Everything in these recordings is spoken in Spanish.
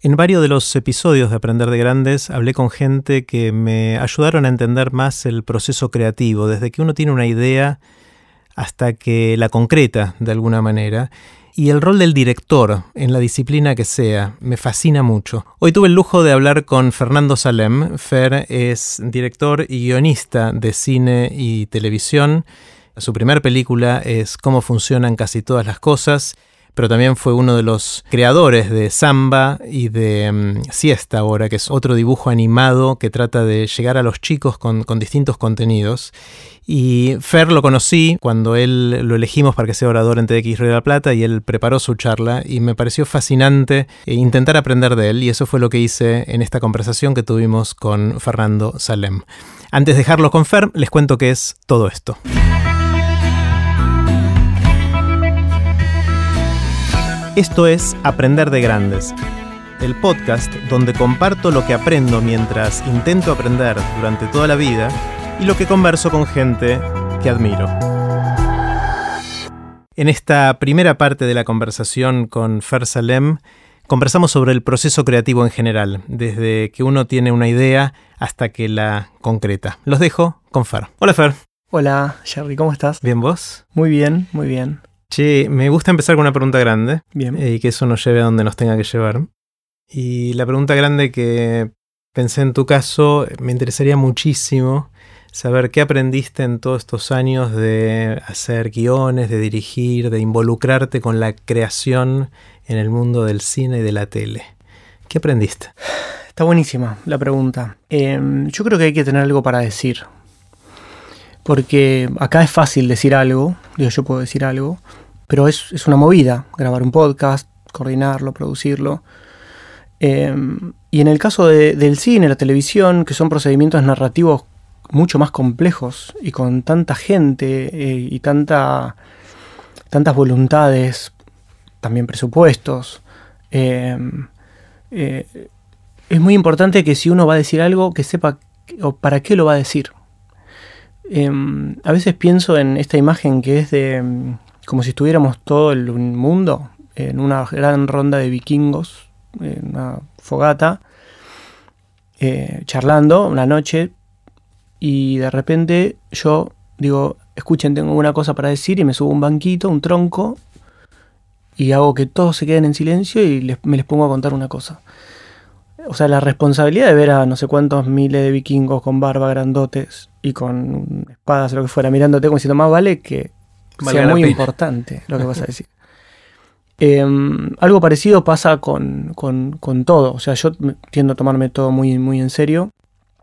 En varios de los episodios de Aprender de Grandes hablé con gente que me ayudaron a entender más el proceso creativo, desde que uno tiene una idea hasta que la concreta de alguna manera. Y el rol del director, en la disciplina que sea, me fascina mucho. Hoy tuve el lujo de hablar con Fernando Salem. Fer es director y guionista de cine y televisión. Su primera película es Cómo funcionan casi todas las cosas pero también fue uno de los creadores de Samba y de mm, Siesta ahora, que es otro dibujo animado que trata de llegar a los chicos con, distintos contenidos. Y Fer lo conocí cuando él lo elegimos para que sea orador en TX Río de la Plata y él preparó su charla y me pareció fascinante eh, intentar aprender de él y eso fue lo que hice en esta conversación que tuvimos con Fernando Salem. Antes de dejarlo con Fer, les cuento qué es todo esto. Esto es Aprender de Grandes, el podcast donde comparto lo que aprendo mientras intento aprender durante toda la vida y lo que converso con gente que admiro. En esta primera parte de la conversación con Fer Salem, conversamos sobre el proceso creativo en general, desde que uno tiene una idea hasta que la concreta. Los dejo con Fer. Hola Fer. Hola, Jerry, ¿cómo estás? Bien, ¿vos? Muy bien, muy bien. Che, me gusta empezar con una pregunta grande. Bien. Eh, y que eso nos lleve a donde nos tenga que llevar. Y la pregunta grande que pensé en tu caso, me interesaría muchísimo saber qué aprendiste en todos estos años de hacer guiones, de dirigir, de involucrarte con la creación en el mundo del cine y de la tele. ¿Qué aprendiste? Está buenísima la pregunta. Em, yo creo que hay que tener algo para decir porque acá es fácil decir algo, digo, yo puedo decir algo, pero es, una movida, grabar un podcast, coordinarlo, producirlo. Em, y en el caso del cine, la televisión, que son procedimientos narrativos mucho más complejos y con tanta gente eh, y tanta, tantas voluntades, también presupuestos, em, eh, es muy importante que si uno va a decir algo, que sepa para qué lo va a decir. Em, a veces pienso en esta imagen que es de em, como si estuviéramos todo el mundo en una gran ronda de vikingos, en una fogata, eh, charlando una noche y de repente yo digo, escuchen, tengo una cosa para decir y me subo un banquito, un tronco y hago que todos se queden en silencio y me les pongo a contar una cosa. O sea, la responsabilidad de ver a no sé cuántos miles de vikingos con barba grandotes y con espadas o lo que fuera mirándote como diciendo más vale que sea muy importante lo que vas a decir. Em, algo parecido pasa con, todo. O sea, yo tiendo a tomarme todo muy, muy en serio.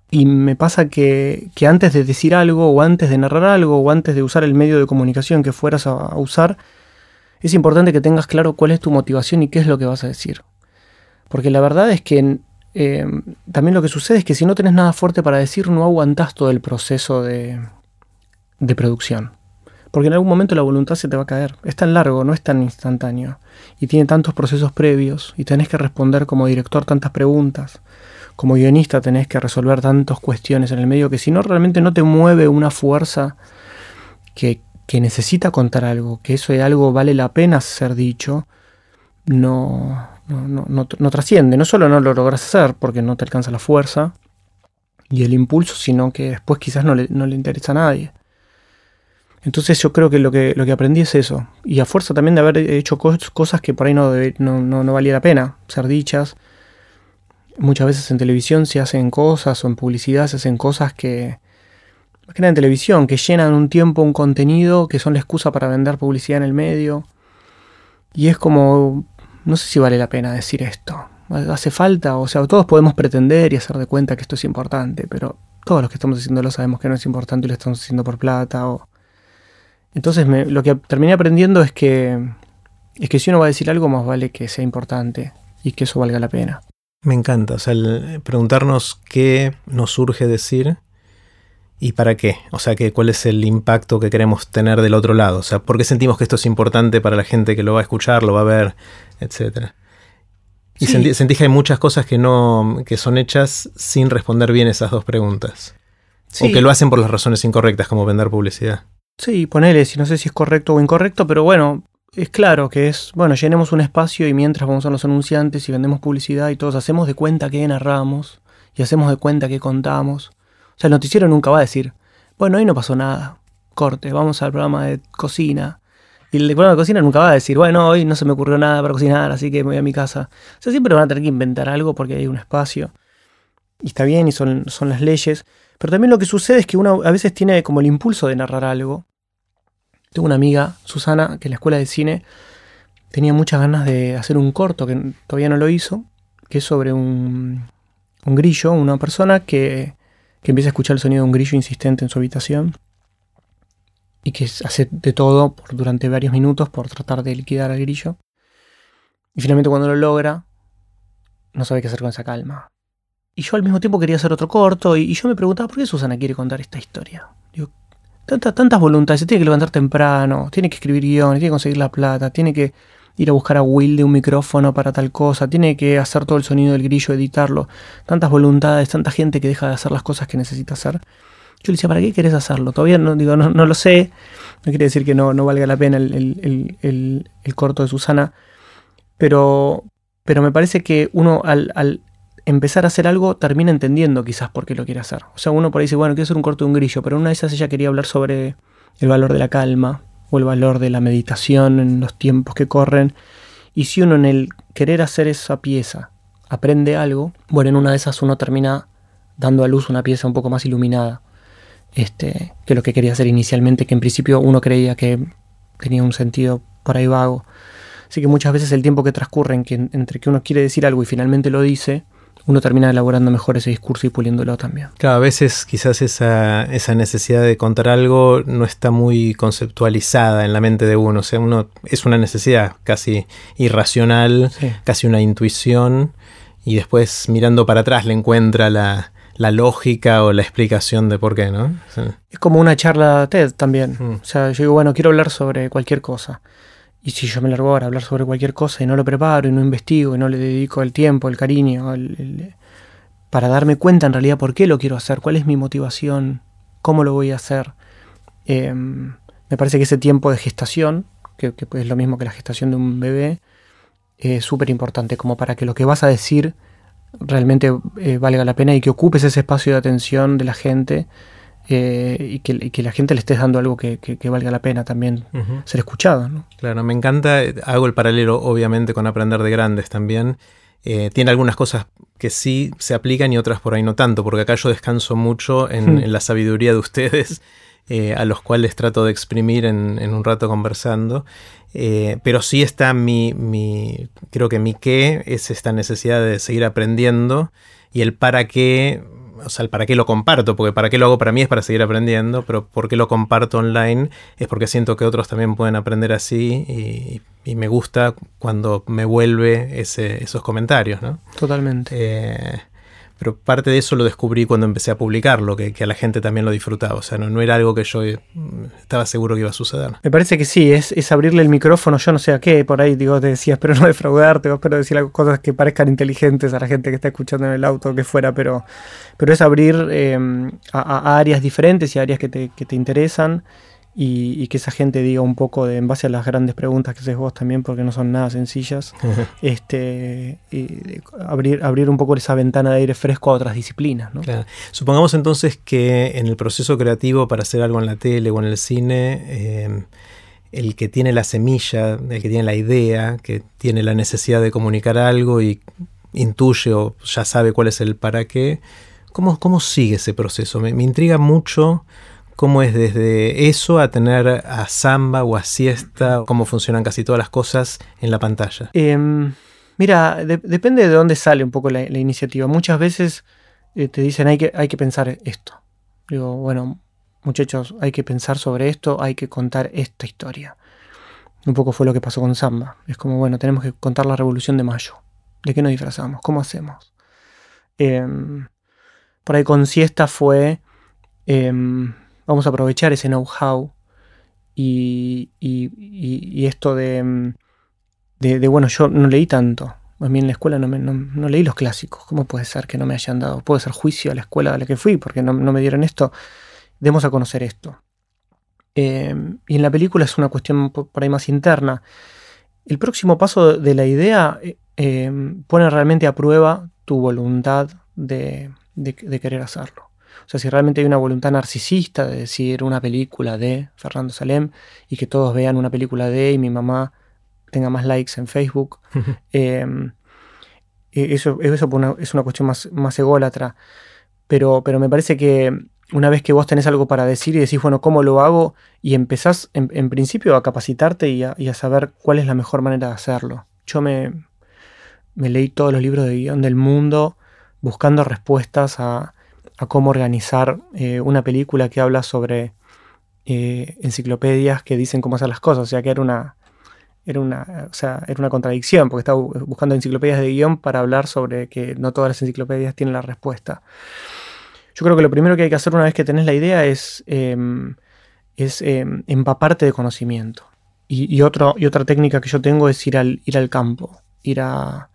Y me pasa que, antes de decir algo, o antes de narrar algo, o antes de usar el medio de comunicación que fueras a usar, es importante que tengas claro cuál es tu motivación y qué es lo que vas a decir. Porque la verdad es que eh, también lo que sucede es que si no tenés nada fuerte para decir, no aguantás todo el proceso de, de producción. Porque en algún momento la voluntad se te va a caer. Es tan largo, no es tan instantáneo. Y tiene tantos procesos previos. Y tenés que responder como director tantas preguntas. Como guionista tenés que resolver tantas cuestiones en el medio que si no realmente no te mueve una fuerza que, que necesita contar algo, que eso de algo vale la pena ser dicho, no, no, no, trasciende. No solo no lo logras hacer porque no te alcanza la fuerza y el impulso, sino que después quizás no le, interesa a nadie. Entonces yo creo que lo, que lo que aprendí es eso. Y a fuerza también de haber hecho cosas que por ahí no, no, no, valía la pena ser dichas. Muchas veces en televisión se hacen cosas o en publicidad se hacen cosas que, más que nada en televisión, que llenan un tiempo, un contenido, que son la excusa para vender publicidad en el medio. Y es como, no sé si vale la pena decir esto. Hace falta, o sea, todos podemos pretender y hacer de cuenta que esto es importante, pero todos los que estamos haciendo lo sabemos que no es importante y lo estamos haciendo por plata. O... Entonces lo que terminé aprendiendo es que, es que si uno va a decir algo, más vale que sea importante y que eso valga la pena. Me encanta, o sea, preguntarnos qué nos surge decir y para qué, o sea, que, cuál es el impacto que queremos tener del otro lado, o sea, por qué sentimos que esto es importante para la gente que lo va a escuchar, lo va a ver, etc. Y sentí, que hay muchas cosas que no que son hechas sin responder bien esas dos preguntas. O que lo hacen por las razones incorrectas, como vender publicidad. Sí, ponele, si no sé si es correcto o incorrecto, pero bueno, es claro que es, bueno, llenemos un espacio y mientras vamos a los anunciantes y vendemos publicidad y todos hacemos de cuenta que narramos y hacemos de cuenta que contamos. O sea, el noticiero nunca va a decir, bueno, hoy no pasó nada, corte, vamos al programa de cocina. Y el programa de cocina nunca va a decir, bueno, hoy no se me ocurrió nada para cocinar, así que me voy a mi casa. O sea, siempre van a tener que inventar algo porque hay un espacio. Y está bien, y son, son las leyes. Pero también lo que sucede es que uno a veces tiene como el impulso de narrar algo. Tengo una amiga, Susana, que en la escuela de cine tenía muchas ganas de hacer un corto, que todavía no lo hizo, que es sobre un, un grillo, una persona que, que empieza a escuchar el sonido de un grillo insistente en su habitación y que hace de todo durante varios minutos por tratar de liquidar al grillo. Y finalmente cuando lo logra, no sabe qué hacer con esa calma. Y yo al mismo tiempo quería hacer otro corto y, yo me preguntaba por qué Susana quiere contar esta historia. Digo, tantas voluntades, se tiene que levantar temprano, tiene que escribir guiones, tiene que conseguir la plata, tiene que ir a buscar a Will de un micrófono para tal cosa, tiene que hacer todo el sonido del grillo, editarlo, tantas voluntades, tanta gente que deja de hacer las cosas que necesita hacer. Yo le decía, ¿para qué querés hacerlo? Todavía no, digo, no, lo sé. No quiere decir que no, no valga la pena el, corto de Susana. Pero, pero me parece que uno al, empezar a hacer algo termina entendiendo quizás por qué lo quiere hacer. O sea, uno por ahí dice, bueno, quiero hacer un corto de un grillo, pero una de esas ella quería hablar sobre el valor de la calma o el valor de la meditación en los tiempos que corren. Y si uno en el querer hacer esa pieza aprende algo, bueno, en una de esas uno termina dando a luz una pieza un poco más iluminada este, que lo que quería hacer inicialmente, que en principio uno creía que tenía un sentido por ahí vago. Así que muchas veces el tiempo que transcurre entre que uno quiere decir algo y finalmente lo dice, uno termina elaborando mejor ese discurso y puliéndolo también. Claro, a veces quizás esa, necesidad de contar algo no está muy conceptualizada en la mente de uno. O sea, uno es una necesidad casi irracional, casi una intuición, y después mirando para atrás le encuentra la, la lógica o la explicación de por qué, ¿no? Es como una charla TED también. Mm. O sea, yo digo, bueno, quiero hablar sobre cualquier cosa. Y si yo me largo ahora a hablar sobre cualquier cosa y no lo preparo y no investigo y no le dedico el tiempo, el cariño, para darme cuenta en realidad por qué lo quiero hacer, cuál es mi motivación, cómo lo voy a hacer, em, me parece que ese tiempo de gestación, que, que es lo mismo que la gestación de un bebé, es súper importante como para que lo que vas a decir realmente eh, valga la pena y que ocupes ese espacio de atención de la gente eh, y, que, la gente le estés dando algo que, valga la pena también ser escuchado. Claro, me encanta, hago el paralelo obviamente con aprender de grandes también. Eh, tiene algunas cosas que sí se aplican y otras por ahí no tanto, porque acá yo descanso mucho en, hmm. la sabiduría de ustedes, a los cuales trato de exprimir en, en un rato conversando. Eh, pero sí está mi, mi, creo que mi qué es esta necesidad de seguir aprendiendo y el para qué, o sea, el para qué lo comparto, porque para qué lo hago para mí es para seguir aprendiendo, pero por qué lo comparto online es porque siento que otros también pueden aprender así y, me gusta cuando me vuelve ese, esos comentarios, ¿no? Totalmente. Eh, pero parte de eso lo descubrí cuando empecé a publicarlo, que, que a la gente también lo disfrutaba. O sea, no, no, era algo que yo eh, estaba seguro que iba a suceder. Me parece que sí, es, es abrirle el micrófono, yo no sé a qué, por ahí digo, te decía, espero no defraudarte, espero decir cosas que parezcan inteligentes a la gente que está escuchando en el auto que fuera, pero, pero es abrir eh, a, a, áreas diferentes y áreas que te, que te interesan y, que esa gente diga un poco de, en base a las grandes preguntas que haces vos también, porque no son nada sencillas, este, abrir, abrir un poco esa ventana de aire fresco a otras disciplinas. ¿no? Supongamos entonces que en el proceso creativo para hacer algo en la tele o en el cine, eh, el que tiene la semilla, el que tiene la idea, que tiene la necesidad de comunicar algo y intuye o ya sabe cuál es el para qué, ¿cómo, cómo sigue ese proceso? me, me intriga mucho cómo es desde eso a tener a samba o a siesta, cómo funcionan casi todas las cosas en la pantalla. Em, mira, depende de dónde sale un poco la, iniciativa. Muchas veces eh, te dicen hay que, hay que pensar esto. Digo, bueno, muchachos, hay que pensar sobre esto, hay que contar esta historia. Un poco fue lo que pasó con Samba. Es como, bueno, tenemos que contar la revolución de mayo. ¿De qué nos disfrazamos? ¿Cómo hacemos? Em, por ahí con siesta fue... Vamos a aprovechar ese know-how y, esto mm, de, bueno, yo no leí tanto. A mí en la escuela no, no, leí los clásicos. ¿Cómo puede ser que no me hayan dado? Puede ser juicio a la escuela a la que fui porque no, me dieron esto. Demos a conocer esto. Em, y en la película es una cuestión por ahí más interna. El próximo paso de la idea eh, em, pone realmente a prueba tu voluntad de, querer hacerlo. O sea, si realmente hay una voluntad narcisista de decir una película de Fernando Salem y que todos vean una película de y mi mamá tenga más likes en Facebook, em, e, eso, eso es una cuestión más, más ególatra. Pero, pero me parece que una vez que vos tenés algo para decir y decís, bueno, ¿cómo lo hago? Y empezás en, principio a capacitarte y a, saber cuál es la mejor manera de hacerlo. Yo me, me leí todos los libros de guion del mundo buscando respuestas a, cómo organizar eh, una película que habla sobre eh, enciclopedias que dicen cómo hacer las cosas. O sea que era una, era una, o sea, era una contradicción, porque estaba buscando enciclopedias de guion para hablar sobre que no todas las enciclopedias tienen la respuesta. Yo creo que lo primero que hay que hacer una vez que tenés la idea es, em, es em, empaparte de conocimiento. Y, y, otra técnica que yo tengo es ir al, ir al campo, ir a,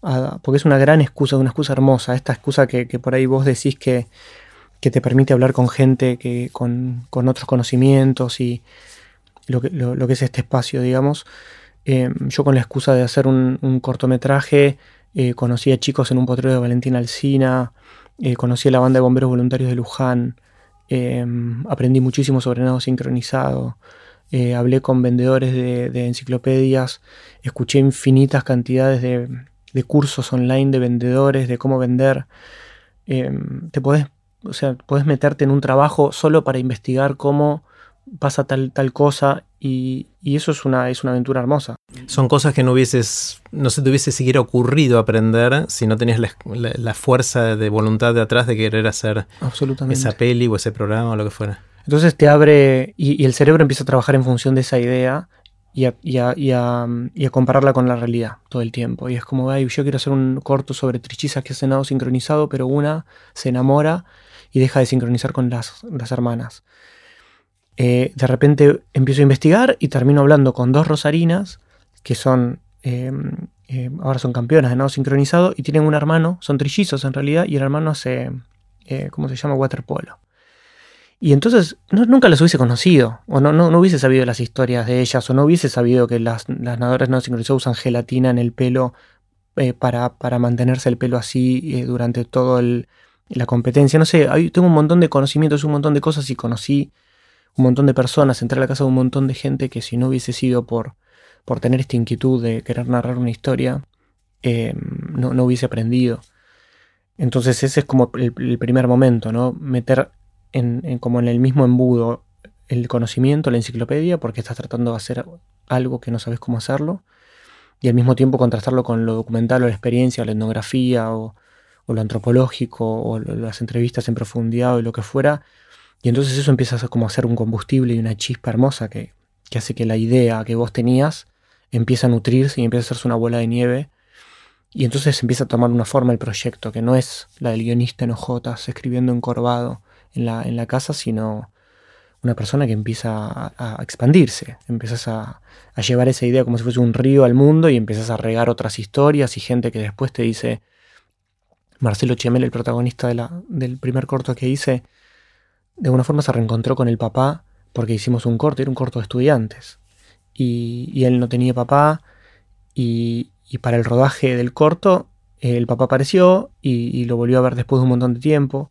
Porque es una gran excusa, una excusa hermosa, esta excusa que, por ahí vos decís que, te permite hablar con gente con, otros conocimientos y lo que, es este espacio, digamos. Em, yo con la excusa de hacer un, cortometraje eh, conocí a chicos en un potrero de Valentina Alcina, eh, conocí a la banda de bomberos voluntarios de Luján, aprendí muchísimo sobre nado sincronizado, eh, hablé con vendedores de, enciclopedias, escuché infinitas cantidades de, cursos online de vendedores, de cómo vender. Em, te podés, o sea, podés meterte en un trabajo solo para investigar cómo pasa tal, tal cosa y, eso es una, es una aventura hermosa. Son cosas que no hubieses, no se te hubiese siquiera ocurrido aprender si no tenías la, fuerza de voluntad de atrás de querer hacer esa peli o ese programa o lo que fuera. Entonces te abre y, el cerebro empieza a trabajar en función de esa idea y a, compararla con la realidad todo el tiempo. Y es como, Ay, yo quiero hacer un corto sobre trichizas que hacen nado sincronizado, pero una se enamora y deja de sincronizar con las, las hermanas. Eh, de repente empiezo a investigar y termino hablando con dos rosarinas que son, em, em, ahora son campeonas de nado sincronizado y tienen un hermano, son trillizos en realidad, y el hermano hace, eh, ¿cómo se llama? Waterpolo. Y entonces nunca las hubiese conocido, o no, no, hubiese sabido las historias de ellas, o no hubiese sabido que las, las nadadoras no sincronizadas usan gelatina en el pelo eh, para, para, mantenerse el pelo así durante toda la competencia. No sé, tengo un montón de conocimientos, un montón de cosas y conocí un montón de personas, entré a la casa de un montón de gente que si no hubiese sido por, por tener esta inquietud de querer narrar una historia, eh, no, hubiese aprendido. Entonces ese es como el, primer momento, ¿no? Meter como en el mismo embudo el conocimiento, la enciclopedia, porque estás tratando de hacer algo que no sabes cómo hacerlo, y al mismo tiempo contrastarlo con lo documental o la experiencia, o la etnografía, o, lo antropológico, o las entrevistas en profundidad, o lo que fuera, y entonces eso empieza a como a ser un combustible y una chispa hermosa que, hace que la idea que vos tenías empiece a nutrirse y empieza a hacerse una bola de nieve. Y entonces empieza a tomar una forma el proyecto, que no es la del guionista en escribiendo encorvado en la, en la casa, sino una persona que empieza a, expandirse. Empiezas a, llevar esa idea como si fuese un río al mundo y empiezas a regar otras historias y gente que después te dice, Marcelo Chemel, el protagonista de la, del primer corto que hice, de alguna forma se reencontró con el papá porque hicimos un corto, era un corto de estudiantes. Y, él no tenía papá y, para el rodaje del corto el papá apareció y, lo volvió a ver después de un montón de tiempo.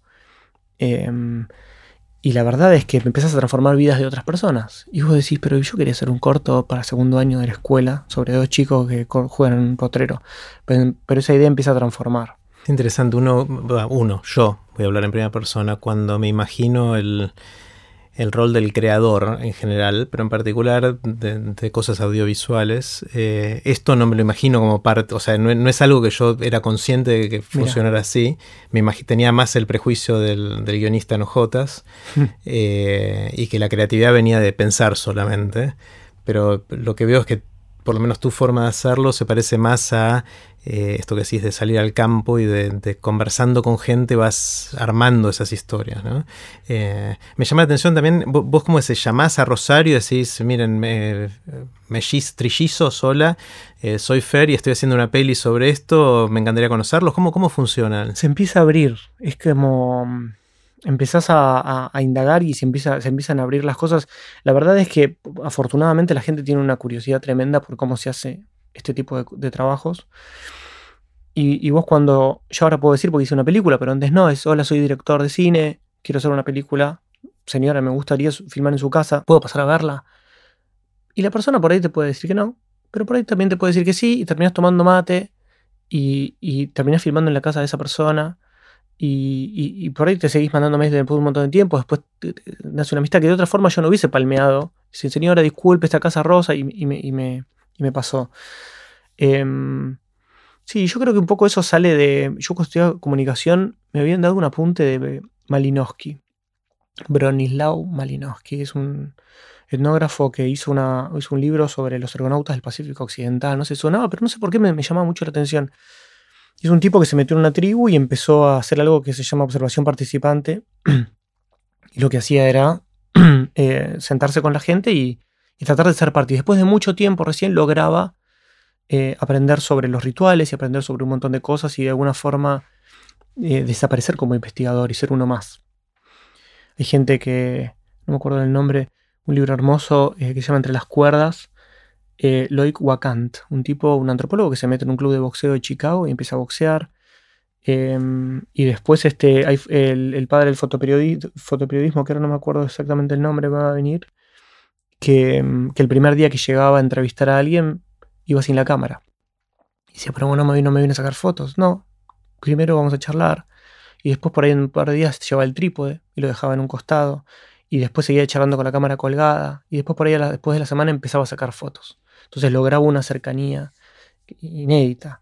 Em, y la verdad es que empezás a transformar vidas de otras personas. Y vos decís, pero yo quería hacer un corto para segundo año de la escuela sobre dos chicos que juegan en un potrero. Pero, pero esa idea empieza a transformar. Es interesante, uno, uno, yo, voy a hablar en primera persona, cuando me imagino el, rol del creador en general, pero en particular de, cosas audiovisuales, eh, esto no me lo imagino como parte, o sea, no, es algo que yo era consciente de que funcionara así, me tenía más el prejuicio del, guionista en ojotas eh, y que la creatividad venía de pensar solamente, pero lo que veo es que por lo menos tu forma de hacerlo se parece más a eh, esto que decís de salir al campo y de, conversando con gente vas armando esas historias. Eh, me llama la atención también, vos, como se llamás a Rosario y decís, miren, me, trillizo sola, eh, soy Fer y estoy haciendo una peli sobre esto, me encantaría conocerlos. ¿Cómo, cómo funciona? Se empieza a abrir, es como... empezás a, indagar y se, empieza, se empiezan a abrir las cosas. La verdad es que afortunadamente la gente tiene una curiosidad tremenda por cómo se hace este tipo de, trabajos. Y, vos cuando, yo ahora puedo decir porque hice una película, pero antes no, es, hola, soy director de cine, quiero hacer una película, señora, me gustaría filmar en su casa, ¿puedo pasar a verla? Y la persona por ahí te puede decir que no, pero por ahí también te puede decir que sí, y terminas tomando mate, y, y terminas filmando en la casa de esa persona, y, por ahí te seguís mandando mails después de un montón de tiempo, después nace una amistad que de otra forma yo no hubiese palmeado. Dice, señora, disculpe esta casa rosa y, me, me, pasó. Em, sí, yo creo que un poco eso sale de. Yo cuando estudiaba comunicación me habían dado un apunte de Malinowski. Bronislau Malinowski, es un etnógrafo que hizo, una, hizo un libro sobre los ergonautas del Pacífico Occidental. No sé, sonaba, pero no sé por qué me, me llamaba mucho la atención. Es un tipo que se metió en una tribu y empezó a hacer algo que se llama observación participante. y lo que hacía era eh, sentarse con la gente y, tratar de ser parte. Y después de mucho tiempo recién lograba eh, aprender sobre los rituales y aprender sobre un montón de cosas y de alguna forma eh, desaparecer como investigador y ser uno más. Hay gente que, no me acuerdo del nombre, un libro hermoso que se llama Entre las cuerdas, eh, Loic Wakant, un tipo, un antropólogo que se mete en un club de boxeo de Chicago y empieza a boxear. Em, y después este, el, padre del fotoperiodismo, que ahora no me acuerdo exactamente el nombre, va a venir, em, que, el primer día que llegaba a entrevistar a alguien iba sin la cámara. Y decía, pero bueno, no me, no me viene a sacar fotos. No, primero vamos a charlar. Y después por ahí en un par de días llevaba el trípode y lo dejaba en un costado. Y después seguía charlando con la cámara colgada. Y después por ahí, después de la semana, empezaba a sacar fotos. Entonces lograba una cercanía inédita.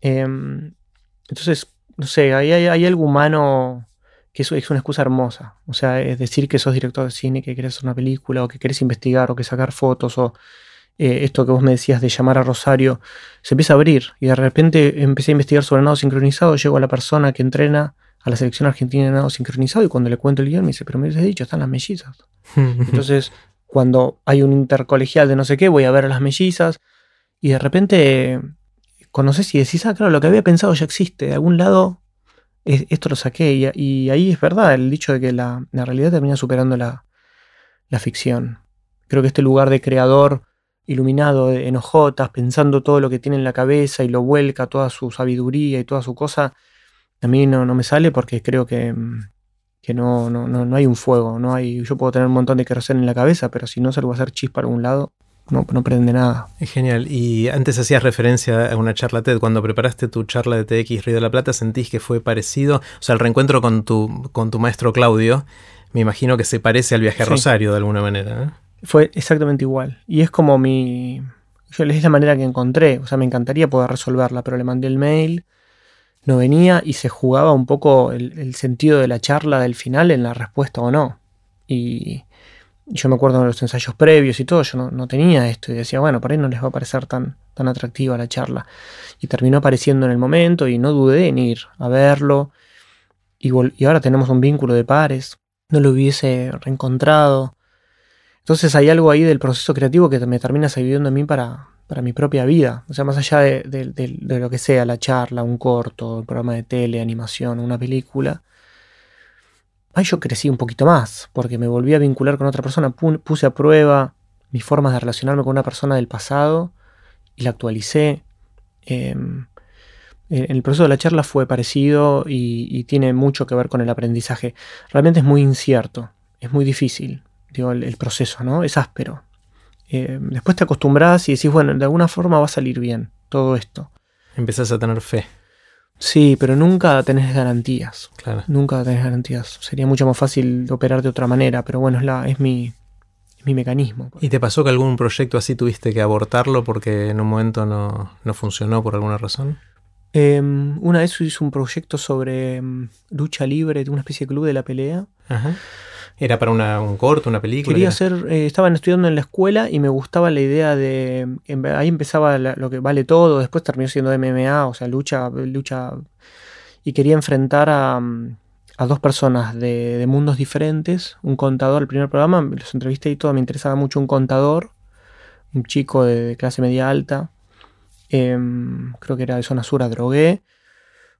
Em, entonces, no sé, hay, hay, algo humano que es, es, una excusa hermosa. O sea, es decir que sos director de cine, que querés hacer una película, o que querés investigar, o que sacar fotos, o eh, esto que vos me decías de llamar a Rosario, se empieza a abrir. Y de repente empecé a investigar sobre nado sincronizado, llego a la persona que entrena a la selección argentina de nado sincronizado, y cuando le cuento el guion me dice, pero me has dicho, están las mellizas. Entonces, cuando hay un intercolegial de no sé qué, voy a ver a las mellizas y de repente conoces y decís, ah, claro, lo que había pensado ya existe, de algún lado esto lo saqué y, ahí es verdad el dicho de que la, realidad termina superando la, ficción. Creo que este lugar de creador iluminado en hojotas, pensando todo lo que tiene en la cabeza y lo vuelca, toda su sabiduría y toda su cosa, a mí no, me sale porque creo que mm, que no, no, no, hay un fuego, no hay, yo puedo tener un montón de queroseno en la cabeza, pero si no salgo a hacer chispa para algún lado, no, no prende nada. Es genial. Y antes hacías referencia a una charla TED. Cuando preparaste tu charla de TX Río de la Plata, ¿sentís que fue parecido? O sea, el reencuentro con tu, con tu maestro Claudio, me imagino que se parece al viaje a Rosario de alguna manera. ¿eh? Fue exactamente igual. Y es como mi... Yo es la manera que encontré. O sea, me encantaría poder resolverla, pero le mandé el mail no venía y se jugaba un poco el, sentido de la charla del final en la respuesta o no. Y yo me acuerdo de los ensayos previos y todo, yo no, tenía esto y decía, bueno, por ahí no les va a parecer tan, tan atractiva la charla. Y terminó apareciendo en el momento y no dudé en ir a verlo. Y, y ahora tenemos un vínculo de pares, no lo hubiese reencontrado. Entonces hay algo ahí del proceso creativo que me termina sirviendo a mí para, para mi propia vida. O sea, más allá de, lo que sea, la charla, un corto, un programa de tele, animación, una película. Ahí yo crecí un poquito más, porque me volví a vincular con otra persona, puse a prueba mis formas de relacionarme con una persona del pasado y la actualicé. Em, el proceso de la charla fue parecido y, tiene mucho que ver con el aprendizaje. Realmente es muy incierto, es muy difícil, digo, el proceso, ¿no? Es áspero. Eh, después te acostumbras y decís, bueno, de alguna forma va a salir bien todo esto. Empezás a tener fe. Sí, pero nunca tenés garantías. Claro. Nunca tenés garantías. Sería mucho más fácil operar de otra manera, pero bueno, es, la, es, mi, mi mecanismo. ¿Y te pasó que algún proyecto así tuviste que abortarlo porque en un momento no, funcionó por alguna razón? Em, una vez hice un proyecto sobre em, lucha libre, una especie de club de la pelea. Ajá. ¿Era para un corto, una película? Quería hacer, eh, estaban estudiando en la escuela y me gustaba la idea de, ahí empezaba lo que vale todo, después terminó siendo MMA, o sea, lucha, lucha, y quería enfrentar a, dos personas de, mundos diferentes, un contador, el primer programa, los entrevisté y todo, me interesaba mucho un contador, un chico de, clase media alta, em, creo que era de zona sur a Drogué,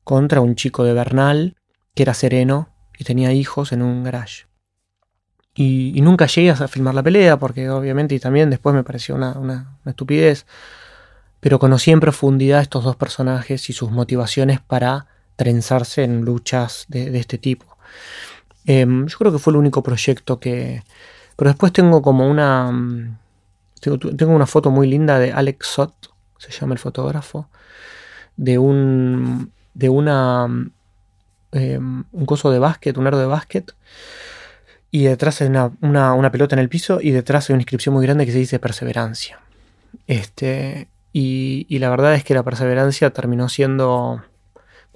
contra un chico de Bernal, que era sereno, y tenía hijos en un garage. Y, nunca llegué a filmar la pelea, porque obviamente y también después me pareció una, estupidez. Pero conocí en profundidad estos dos personajes y sus motivaciones para trenzarse en luchas de, este tipo. Em, yo creo que fue el único proyecto que... Pero después tengo como una... Mm, tengo, una foto muy linda de Alex Sott, se llama el fotógrafo, de un... de una... Mm, em, un coso de básquet, un aro de básquet, y detrás hay una, pelota en el piso y detrás hay una inscripción muy grande que se dice perseverancia. Este, y, la verdad es que la perseverancia terminó siendo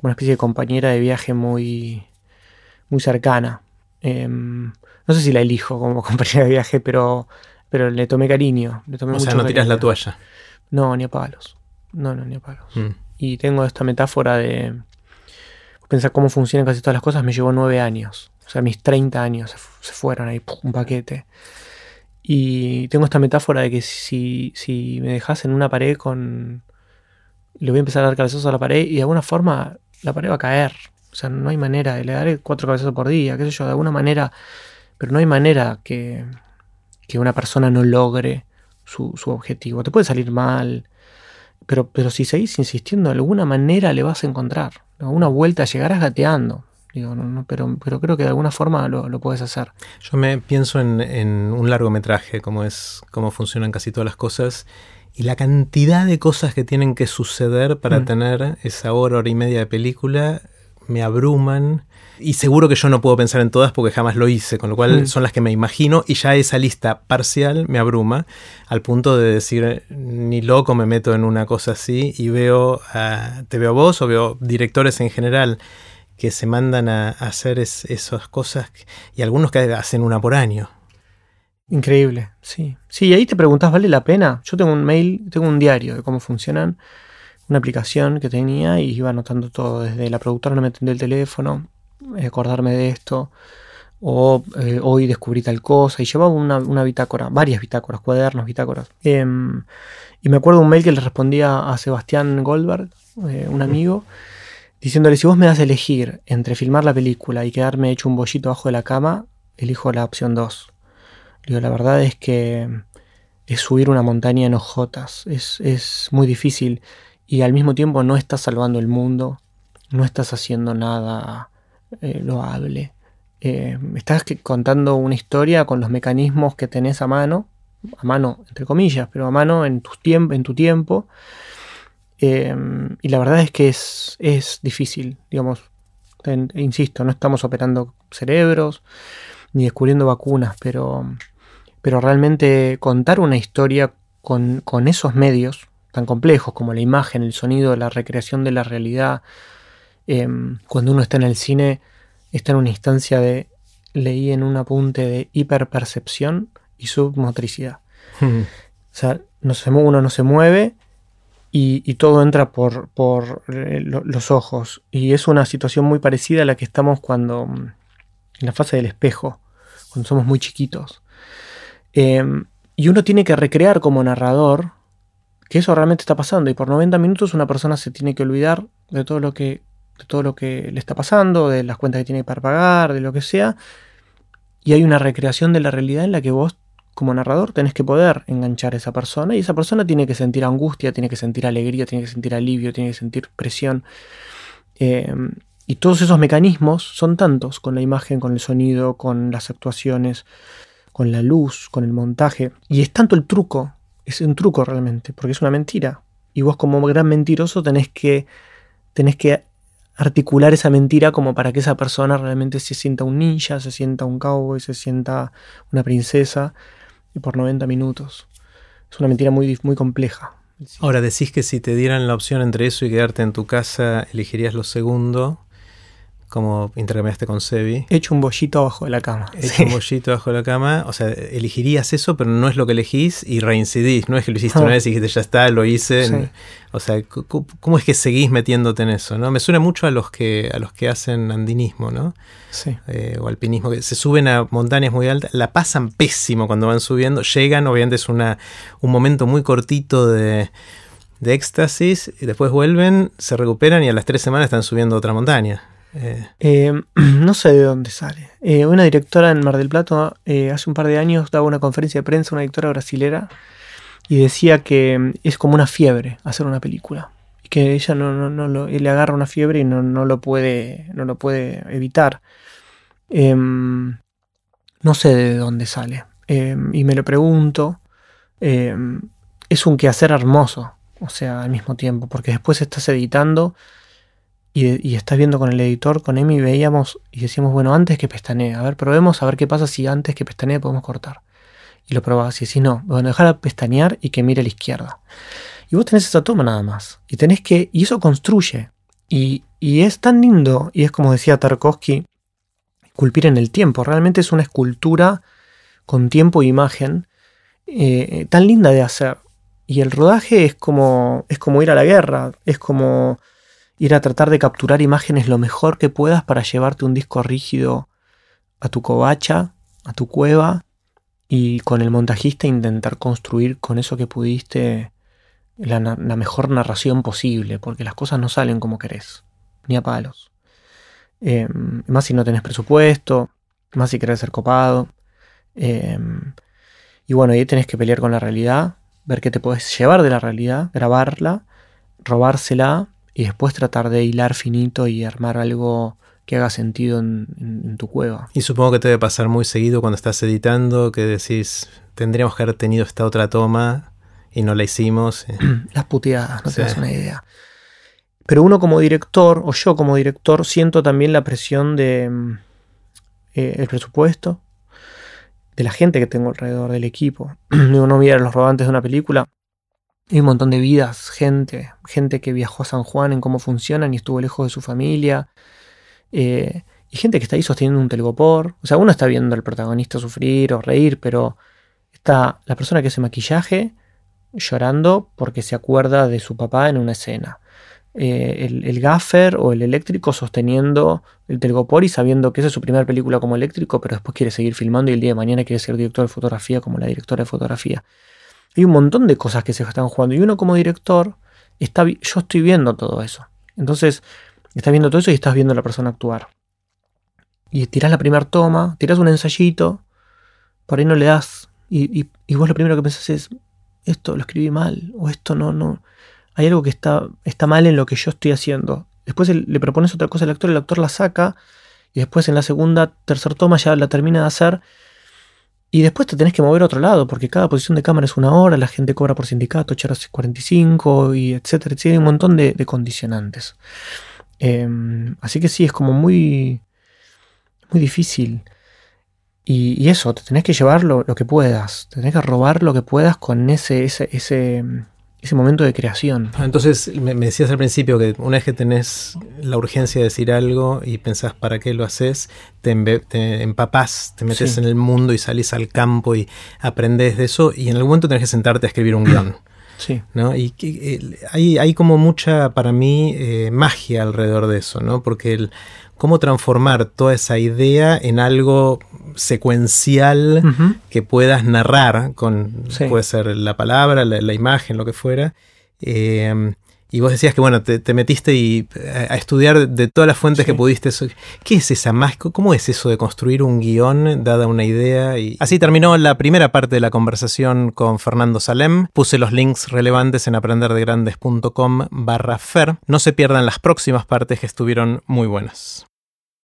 una especie de compañera de viaje muy, muy cercana. Em, no sé si la elijo como compañera de viaje, pero, pero le tomé cariño. Le tomé o sea, no tiras la toalla. No, ni a palos. No, no, ni a palos. Mm. Y tengo esta metáfora de pensar cómo funcionan casi todas las cosas. Me llevó nueve años. O sea, mis 30 años se, fueron ahí, un paquete. Y tengo esta metáfora de que si, si me dejas en una pared con... Le voy a empezar a dar cabezazos a la pared y de alguna forma la pared va a caer. O sea, no hay manera. Le daré cuatro cabezazos por día, qué sé yo, de alguna manera. Pero no hay manera que, que una persona no logre su, su, objetivo. Te puede salir mal, pero, pero si seguís insistiendo, de alguna manera le vas a encontrar. A una vuelta llegarás gateando. No, pero, pero creo que de alguna forma lo, puedes hacer. Yo me pienso en, un largometraje, como es, cómo funcionan casi todas las cosas, y la cantidad de cosas que tienen que suceder para mm. tener esa hora, hora y media de película, me abruman. Y seguro que yo no puedo pensar en todas porque jamás lo hice, con lo cual mm. son las que me imagino y ya esa lista parcial me abruma al punto de decir, ni loco me meto en una cosa así y veo, te veo vos o veo directores en general que se mandan a, hacer esas cosas y algunos que hacen una por año. Increíble, sí. Sí, ahí te preguntas, ¿vale la pena? Yo tengo un mail, tengo un diario de cómo funcionan, una aplicación que tenía y iba anotando todo, desde la productora no me atendió el teléfono, eh, acordarme de esto, o eh, hoy descubrí tal cosa, y llevaba una, bitácora, varias bitácoras, cuadernos, bitácoras. Em, y me acuerdo un mail que le respondía a Sebastián Goldberg, eh, un amigo, diciéndole, si vos me das a elegir entre filmar la película y quedarme hecho un bollito abajo de la cama, elijo la opción 2. Digo, la verdad es que es subir una montaña en hojotas, es, es muy difícil y al mismo tiempo no estás salvando el mundo, no estás haciendo nada eh, loable. Eh, estás contando una historia con los mecanismos que tenés a mano, a mano entre comillas, pero a mano en en tu tiempo, Em, y la verdad es que es, es difícil, digamos, insisto, no estamos operando cerebros ni descubriendo vacunas, pero, pero realmente contar una historia con, esos medios tan complejos como la imagen, el sonido, la recreación de la realidad, em, cuando uno está en el cine, está en una instancia de, leí en un apunte de hiperpercepción y submotricidad. o sea, uno no se mueve y, todo entra por, eh, los ojos. Y es una situación muy parecida a la que estamos cuando, mm, en la fase del espejo, cuando somos muy chiquitos. Em, y uno tiene que recrear como narrador que eso realmente está pasando. Y por 90 minutos una persona se tiene que olvidar de todo lo que, de todo lo que le está pasando, de las cuentas que tiene para pagar, de lo que sea. Y hay una recreación de la realidad en la que vos como narrador tenés que poder enganchar a esa persona y esa persona tiene que sentir angustia, tiene que sentir alegría, tiene que sentir alivio, tiene que sentir presión. Em, y todos esos mecanismos son tantos con la imagen, con el sonido, con las actuaciones, con la luz, con el montaje. Y es tanto el truco, es un truco realmente, porque es una mentira. Y vos como gran mentiroso tenés que, tenés que articular esa mentira como para que esa persona realmente se sienta un ninja, se sienta un cowboy, se sienta una princesa y por 90 minutos. Es una mentira muy, muy compleja. Ahora decís que si te dieran la opción entre eso y quedarte en tu casa, elegirías lo segundo como intercambiaste con Sebi. He hecho un bollito abajo de la cama. He hecho un bollito abajo de la cama. O sea, elegirías eso, pero no es lo que elegís y reincidís. No es que lo hiciste una vez y dijiste, ya está, lo hice. O sea, ¿cómo es que seguís metiéndote en eso? ¿no? Me suena mucho a los que, a los que hacen andinismo, ¿no? Sí. Eh, o alpinismo, que se suben a montañas muy altas, la pasan pésimo cuando van subiendo. Llegan, obviamente es una, un momento muy cortito de de éxtasis y después vuelven, se recuperan y a las tres semanas están subiendo otra montaña. Eh, no sé de dónde sale. Eh, una directora en Mar del Plata eh, hace un par de años daba una conferencia de prensa, una directora brasilera, y decía que mm, es como una fiebre hacer una película. Y que ella no, no, no lo, le agarra una fiebre y no, no lo, puede, no lo puede evitar. Em, no sé de dónde sale. Em, y me lo pregunto. Em, es un quehacer hermoso, o sea, al mismo tiempo, porque después estás editando y, estás viendo con el editor, con Emi, veíamos y decíamos, bueno, antes que pestanee, a ver, probemos a ver qué pasa si antes que pestanee podemos cortar. Y lo probabas y decís, no, bueno, dejar pestañear y que mire a la izquierda. Y vos tenés esa toma nada más. Y tenés que, y eso construye. Y, y es tan lindo, y es como decía Tarkovsky, esculpir en el tiempo. Realmente es una escultura con tiempo e imagen eh, tan linda de hacer. Y el rodaje es como, es como ir a la guerra, es como ir a tratar de capturar imágenes lo mejor que puedas para llevarte un disco rígido a tu covacha, a tu cueva, y con el montajista intentar construir con eso que pudiste la, mejor narración posible, porque las cosas no salen como querés, ni a palos. Eh, más si no tenés presupuesto, más si querés ser copado. Eh, y bueno, ahí tenés que pelear con la realidad, ver qué te puedes llevar de la realidad, grabarla, robársela y después tratar de hilar finito y armar algo que haga sentido en, tu cueva. y supongo que te debe pasar muy seguido cuando estás editando que decís, tendríamos que haber tenido esta otra toma y no la hicimos. eh. Las puteadas, no Sí. te das una idea. Pero uno como director, o yo como director, siento también la presión de mm, eh, el presupuesto, de la gente que tengo alrededor del equipo. Uno mira los rodantes de una película, hay un montón de vidas, gente, gente que viajó a San Juan en cómo funcionan y estuvo lejos de su familia. eh, y gente que está ahí sosteniendo un telgopor. O sea, uno está viendo al protagonista sufrir o reír, pero está la persona que hace maquillaje llorando porque se acuerda de su papá en una escena. Eh, el, el gaffer o el eléctrico sosteniendo el telgopor y sabiendo que esa es su primera película como eléctrico, pero después quiere seguir filmando y el día de mañana quiere ser director de fotografía como la directora de fotografía. Hay un montón de cosas que se están jugando y uno como director, está, yo estoy viendo todo eso. Entonces, estás viendo todo eso y estás viendo a la persona actuar. Y tirás la primera toma, tirás un ensayito, por ahí no le das. Y, y- vos lo primero que pensás es, esto lo escribí mal, o esto no, no. Hay algo que está, está mal en lo que yo estoy haciendo. Después le propones otra cosa al actor, el actor la saca, y después en la segunda, tercera toma ya la termina de hacer. Y después te tenés que mover a otro lado, porque cada posición de cámara es una hora, la gente cobra por sindicato, 8 horas y 45, y etcétera, etcétera. Hay un montón de, de condicionantes. Em, así que sí, es como muy, muy difícil. Y, eso, te tenés que llevar lo, que puedas, te tenés que robar lo que puedas con ese, ese, ese momento de creación. Ah, Entonces me, me decías al principio que una vez que tenés la urgencia de decir algo y pensás para qué lo haces, te, te empapás, te metes Sí. en el mundo y salís al campo y aprendes de eso y en algún momento tenés que sentarte a escribir un guion. Sí, ¿no? Y eh, hay, hay como mucha, para mí, eh, magia alrededor de eso, ¿no? Porque el cómo transformar toda esa idea en algo secuencial que puedas narrar con, Sí. puede ser la palabra, la, la imagen, lo que fuera. Eh, y vos decías que, bueno, te, te metiste y, a, a estudiar de todas las fuentes Sí. que pudiste. ¿Qué es esa más? ¿Cómo es eso de construir un guion dada una idea? Y así terminó la primera parte de la conversación con Fernando Salem. Puse los links relevantes en aprenderdegrandes.com barra fer. No se pierdan las próximas partes que estuvieron muy buenas.